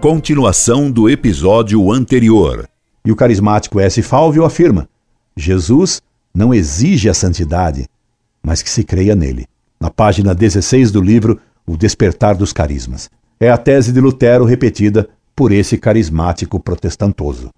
Continuação do episódio anterior. E o carismático S. Falvio afirma: Jesus não exige a santidade, mas que se creia nele. Na página 16 do livro O Despertar dos Carismas. É a tese de Lutero repetida por esse carismático protestantoso.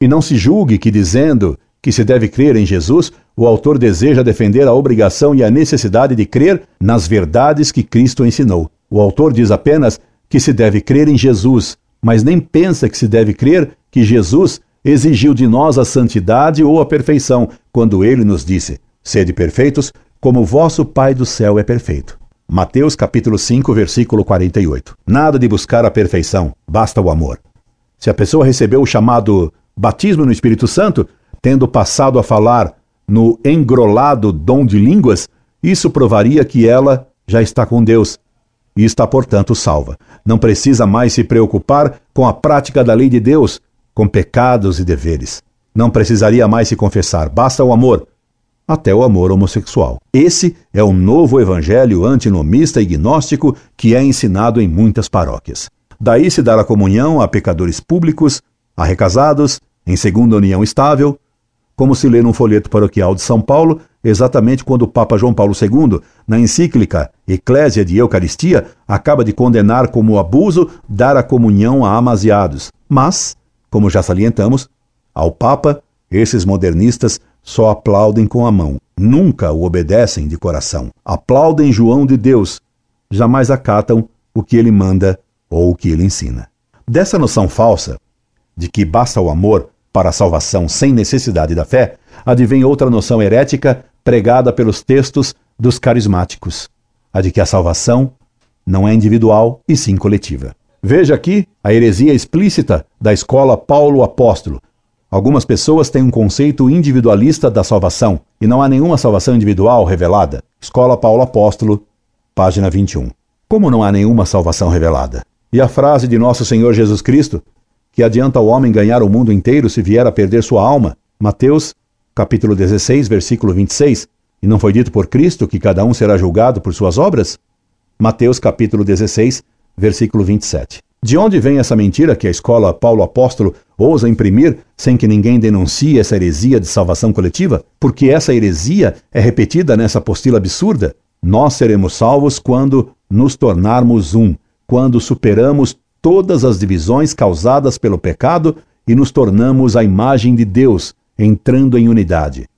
E não se julgue que, dizendo que se deve crer em Jesus, o autor deseja defender a obrigação e a necessidade de crer nas verdades que Cristo ensinou. O autor diz apenas que se deve crer em Jesus, mas nem pensa que se deve crer que Jesus exigiu de nós a santidade ou a perfeição, quando ele nos disse: Sede perfeitos, como vosso Pai do céu é perfeito. Mateus capítulo 5, versículo 48. Nada de buscar a perfeição, basta o amor. Se a pessoa recebeu o chamado batismo no Espírito Santo, tendo passado a falar no engrolado dom de línguas, isso provaria que ela já está com Deus e está, portanto, salva. Não precisa mais se preocupar com a prática da lei de Deus, com pecados e deveres. Não precisaria mais se confessar, basta o amor, até o amor homossexual. Esse é o novo evangelho antinomista e gnóstico que é ensinado em muitas paróquias. Daí se dar a comunhão a pecadores públicos, a recasados, em segunda união estável, como se lê num folheto paroquial de São Paulo, exatamente quando o Papa João Paulo II, na encíclica Eclésia de Eucaristia, acaba de condenar como abuso dar a comunhão a amasiados. Mas, como já salientamos, ao Papa, esses modernistas só aplaudem com a mão, nunca o obedecem de coração. Aplaudem João de Deus, jamais acatam o que ele manda ou o que ele ensina. Dessa noção falsa, de que basta o amor, para a salvação sem necessidade da fé, advém outra noção herética pregada pelos textos dos carismáticos, a de que a salvação não é individual e sim coletiva. Veja aqui a heresia explícita da escola Paulo Apóstolo. Algumas pessoas têm um conceito individualista da salvação e não há nenhuma salvação individual revelada. Escola Paulo Apóstolo, página 21. Como não há nenhuma salvação revelada? E a frase de nosso Senhor Jesus Cristo, que adianta ao homem ganhar o mundo inteiro se vier a perder sua alma. Mateus, capítulo 16, versículo 26. E não foi dito por Cristo que cada um será julgado por suas obras? Mateus, capítulo 16, versículo 27. De onde vem essa mentira que a escola Paulo Apóstolo ousa imprimir sem que ninguém denuncie essa heresia de salvação coletiva? Porque essa heresia é repetida nessa apostila absurda. Nós seremos salvos quando nos tornarmos um, quando superamos todas as divisões causadas pelo pecado e nos tornamos a imagem de Deus, entrando em unidade.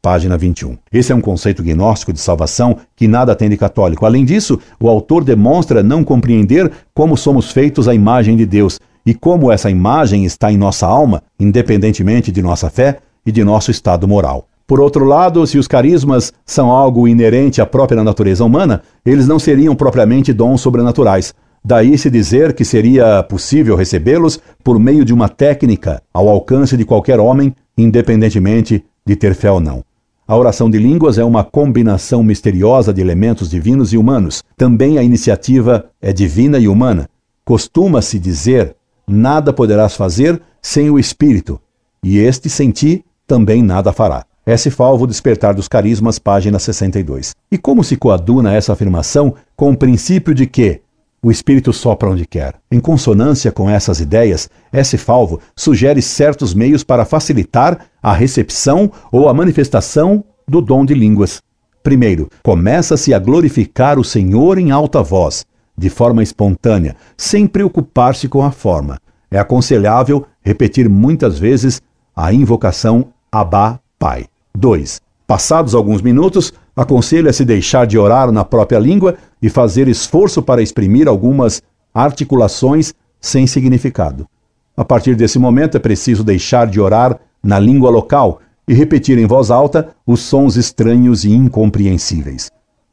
Página 21. Esse é um conceito gnóstico de salvação que nada tem de católico. Além disso, o autor demonstra não compreender como somos feitos à imagem de Deus e como essa imagem está em nossa alma, independentemente de nossa fé e de nosso estado moral. Por outro lado, se os carismas são algo inerente à própria natureza humana, eles não seriam propriamente dons sobrenaturais, Daí se dizer que seria possível recebê-los por meio de uma técnica ao alcance de qualquer homem, independentemente de ter fé ou não. A oração de línguas é uma combinação misteriosa de elementos divinos e humanos. Também a iniciativa é divina e humana. Costuma-se dizer: nada poderás fazer sem o Espírito, e este sem ti também nada fará. S. Falvo, Despertar dos Carismas, página 62. E como se coaduna essa afirmação com o princípio de que o Espírito sopra onde quer. Em consonância com essas ideias, S. Falvo sugere certos meios para facilitar a recepção ou a manifestação do dom de línguas. Primeiro, começa-se a glorificar o Senhor em alta voz, de forma espontânea, sem preocupar-se com a forma. É aconselhável repetir muitas vezes a invocação Abá, Pai. 2. Passados alguns minutos, aconselha-se deixar de orar na própria língua e fazer esforço para exprimir algumas articulações sem significado. A partir desse momento é preciso deixar de orar na língua local e repetir em voz alta os sons estranhos e incompreensíveis.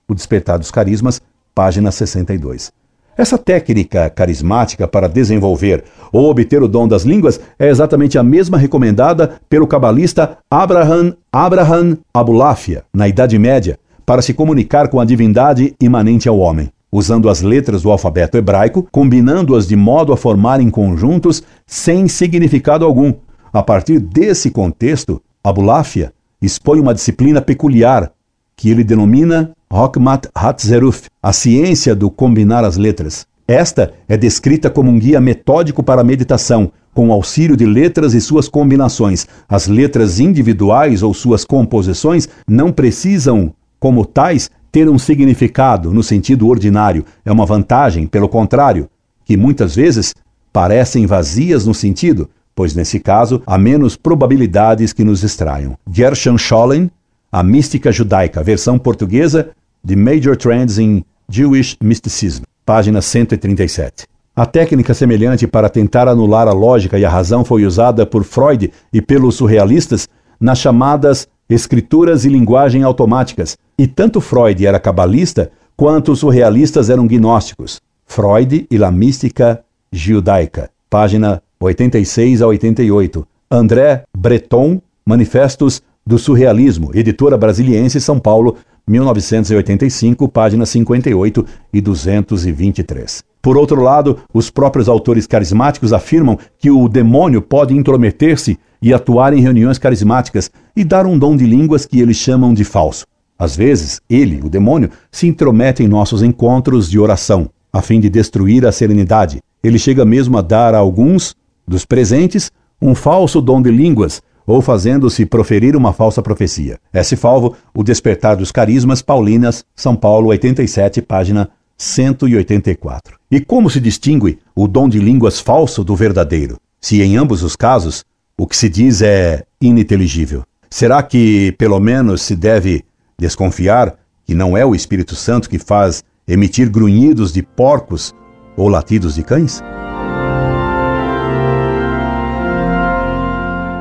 O Despertar dos Carismas, página 62. Essa técnica carismática para desenvolver ou obter o dom das línguas é exatamente a mesma recomendada pelo cabalista Abraham Abraham Abulafia, na Idade Média, para se comunicar com a divindade imanente ao homem, usando as letras do alfabeto hebraico, combinando-as de modo a formarem conjuntos sem significado algum. A partir desse contexto, Abulafia expõe uma disciplina peculiar, que ele denomina Hokmat Hatzeruf, a ciência do combinar as letras. Esta é descrita como um guia metódico para a meditação, com o auxílio de letras e suas combinações. As letras individuais ou suas composições não precisam, como tais, ter um significado no sentido ordinário. É uma vantagem, pelo contrário, que muitas vezes parecem vazias no sentido, pois nesse caso há menos probabilidades que nos distraiam. Gershon Scholem, A Mística Judaica, versão portuguesa de Major Trends in Jewish Mysticism, página 137. A técnica semelhante para tentar anular a lógica e a razão foi usada por Freud e pelos surrealistas nas chamadas escrituras e linguagem automáticas, e tanto Freud era cabalista quanto os surrealistas eram gnósticos. Freud e la mística judaica, página 86 a 88. André Breton, Manifestos do Surrealismo, editora brasiliense, São Paulo, 1985, páginas 58 e 223. Por outro lado, os próprios autores carismáticos afirmam que o demônio pode intrometer-se e atuar em reuniões carismáticas e dar um dom de línguas que eles chamam de falso. Às vezes, ele, o demônio, se intromete em nossos encontros de oração, a fim de destruir a serenidade. Ele chega mesmo a dar a alguns dos presentes um falso dom de línguas ou fazendo-se proferir uma falsa profecia. S. Falvo, O Despertar dos Carismas, Paulinas, São Paulo, 87, página 184. E como se distingue o dom de línguas falso do verdadeiro? Se em ambos os casos o que se diz é ininteligível. Será que, pelo menos, se deve desconfiar que não é o Espírito Santo que faz emitir grunhidos de porcos ou latidos de cães?